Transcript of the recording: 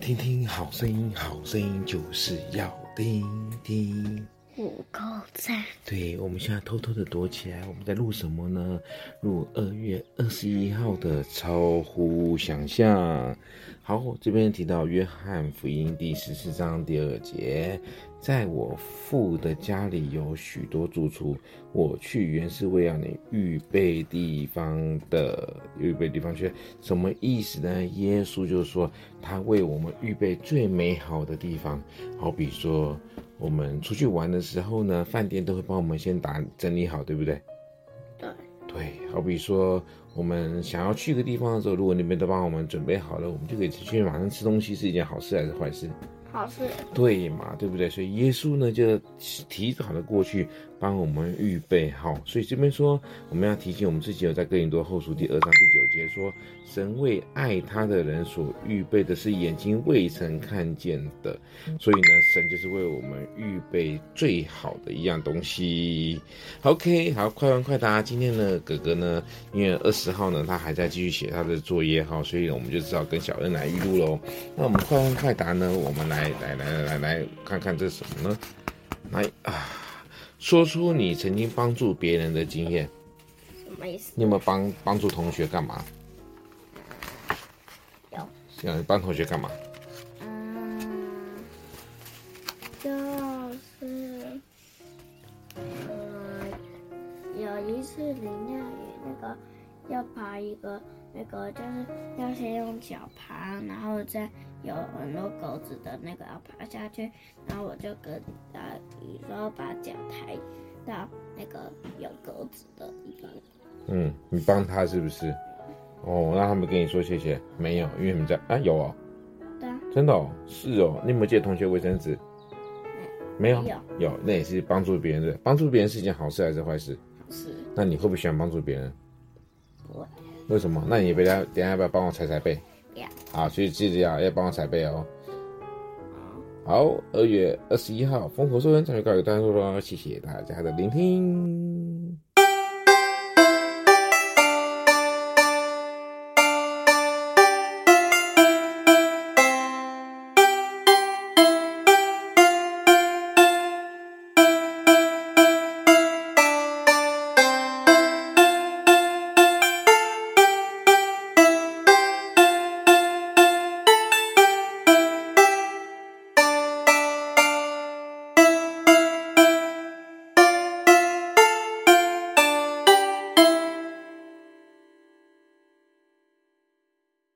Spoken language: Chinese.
听听好声音，好声音就是要听听。五高赞。对，我们现在偷偷的躲起来，我们在录什么呢？录二月二十一号的超乎想象。好，这边提到约翰福音第十四章第二节，在我父的家里有许多住处，我去原是为要你预备地方的，预备地方去，什么意思呢？耶稣就是说，他为我们预备最美好的地方，好比说我们出去玩的时候呢，饭店都会帮我们先打整理好，对不对？对。对，好比说。我们想要去一个地方的时候，如果那边都帮我们准备好了，我们就可以去马上吃东西，是一件好事还是坏事？好事。对嘛，对不对？所以耶稣呢，就提早的过去。帮我们预备好，所以这边说我们要提醒我们自己，有在哥林多后书第二章第九节说，神为爱他的人所预备的是眼睛未曾看见的，所以呢，神就是为我们预备最好的一样东西。OK，好，快问快答。今天呢，哥哥呢，因为二十号呢，他还在继续写他的作业哈，所以我们就只好跟小恩来预录喽。那我们快问快答呢，我们来来来来来来看看这是什么呢？来啊。说出你曾经帮助别人的经验。什么意思？你有没有帮帮助同学干嘛？有。想帮同学干嘛？嗯，就是，呃，有一次林亚宇那个要爬一个。那个就是要先用脚爬，然后再有很多狗子的那个要爬下去，然后我就跟呃，比如说把脚抬到那个有狗子的地方。嗯，你帮他是不是？哦，那他们跟你说谢谢？没有，因为你们在啊有哦。对啊。真的哦，是哦。你有没有借同学卫生纸？没有。有。有，那也是帮助别人的。帮助别人是一件好事还是坏事？好事。那你会不会喜欢帮助别人？不会。为什么？那你等下等下要不要帮我踩踩背？要。好，所以记得要要帮我踩背哦。好，二月二十一号，丰禾硕恩教育告一段落了，谢谢大家的聆听。